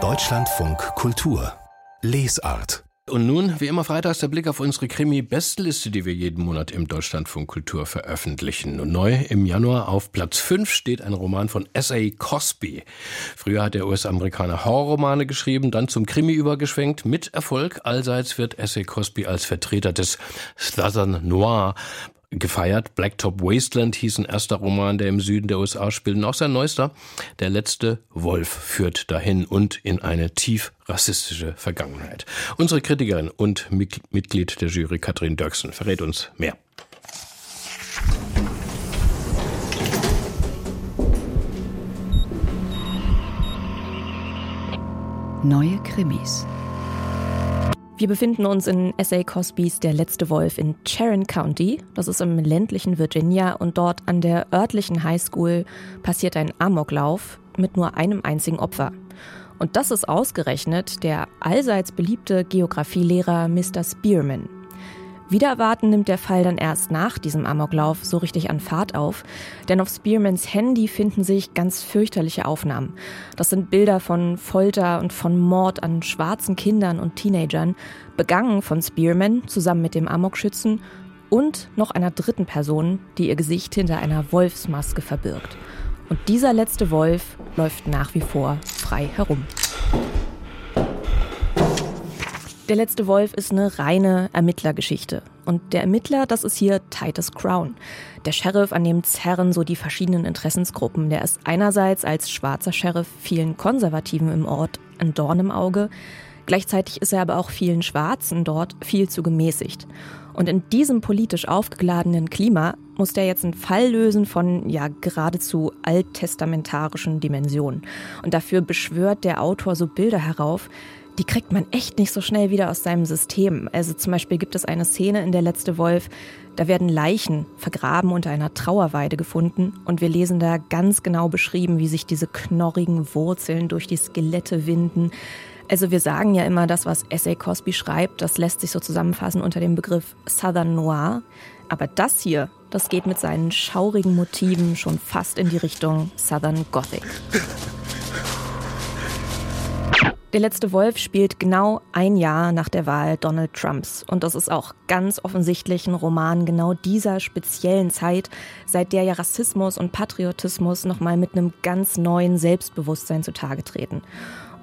Deutschlandfunk Kultur Lesart und nun, wie immer freitags, der Blick auf unsere Krimi-Bestliste, die wir jeden Monat im Deutschlandfunk Kultur veröffentlichen. Und neu im Januar auf Platz 5 steht ein Roman von S.A. Cosby. Früher hat der US-Amerikaner Horrorromane geschrieben, dann zum Krimi übergeschwenkt, mit Erfolg. Allseits wird S.A. Cosby als Vertreter des Southern Noir gefeiert. Blacktop Wasteland hieß ein erster Roman, der im Süden der USA spielt. Und auch sein neuester, Der letzte Wolf, führt dahin und in eine tief rassistische Vergangenheit. Unsere Kritikerin und Mitglied der Jury Katrin Dirksen verrät uns mehr. Neue Krimis. Wir befinden uns in S.A. Cosbys Der letzte Wolf in Charon County. Das ist im ländlichen Virginia und dort an der örtlichen High School passiert ein Amoklauf mit nur einem einzigen Opfer. Und das ist ausgerechnet der allseits beliebte Geographielehrer Mr. Spearman. Wieder erwarten nimmt der Fall dann erst nach diesem Amoklauf so richtig an Fahrt auf, denn auf Spearmans Handy finden sich ganz fürchterliche Aufnahmen. Das sind Bilder von Folter und von Mord an schwarzen Kindern und Teenagern, begangen von Spearman zusammen mit dem Amokschützen und noch einer dritten Person, die ihr Gesicht hinter einer Wolfsmaske verbirgt. Und dieser letzte Wolf läuft nach wie vor frei herum. Der letzte Wolf ist eine reine Ermittlergeschichte. Und der Ermittler, das ist hier Titus Crown. Der Sheriff, an dem zerren so die verschiedenen Interessensgruppen. Der ist einerseits als schwarzer Sheriff vielen Konservativen im Ort ein Dorn im Auge. Gleichzeitig ist er aber auch vielen Schwarzen dort viel zu gemäßigt. Und in diesem politisch aufgeladenen Klima muss der jetzt einen Fall lösen von ja geradezu alttestamentarischen Dimensionen. Und dafür beschwört der Autor so Bilder herauf, die kriegt man echt nicht so schnell wieder aus seinem System. Also zum Beispiel gibt es eine Szene in Der letzte Wolf, da werden Leichen vergraben unter einer Trauerweide gefunden und wir lesen da ganz genau beschrieben, wie sich diese knorrigen Wurzeln durch die Skelette winden. Also wir sagen ja immer, das, was S.A. Cosby schreibt, das lässt sich so zusammenfassen unter dem Begriff Southern Noir. Aber das hier, das geht mit seinen schaurigen Motiven schon fast in die Richtung Southern Gothic. Der letzte Wolf spielt genau ein Jahr nach der Wahl Donald Trumps. Und das ist auch ganz offensichtlich ein Roman genau dieser speziellen Zeit, seit der ja Rassismus und Patriotismus nochmal mit einem ganz neuen Selbstbewusstsein zutage treten.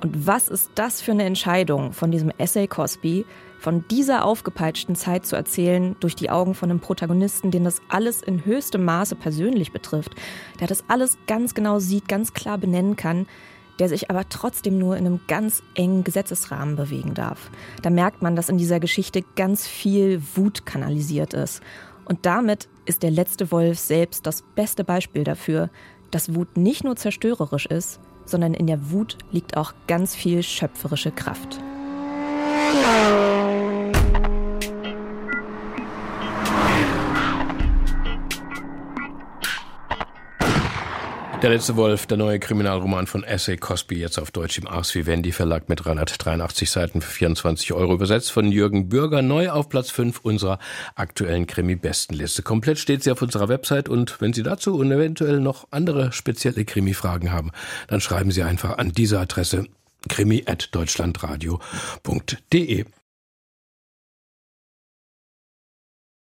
Und was ist das für eine Entscheidung von diesem Essay Cosby, von dieser aufgepeitschten Zeit zu erzählen, durch die Augen von einem Protagonisten, den das alles in höchstem Maße persönlich betrifft, der das alles ganz genau sieht, ganz klar benennen kann, der sich aber trotzdem nur in einem ganz engen Gesetzesrahmen bewegen darf. Da merkt man, dass in dieser Geschichte ganz viel Wut kanalisiert ist. Und damit ist der letzte Wolf selbst das beste Beispiel dafür, dass Wut nicht nur zerstörerisch ist, sondern in der Wut liegt auch ganz viel schöpferische Kraft. Der letzte Wolf, der neue Kriminalroman von S.A. Cosby, jetzt auf Deutsch im Ars Vivendi Verlag mit 383 Seiten für 24 Euro übersetzt von Jürgen Bürger, neu auf Platz 5 unserer aktuellen Krimi-Bestenliste. Komplett steht sie auf unserer Website und wenn Sie dazu und eventuell noch andere spezielle Krimi-Fragen haben, dann schreiben Sie einfach an diese Adresse krimi.deutschlandradio.de.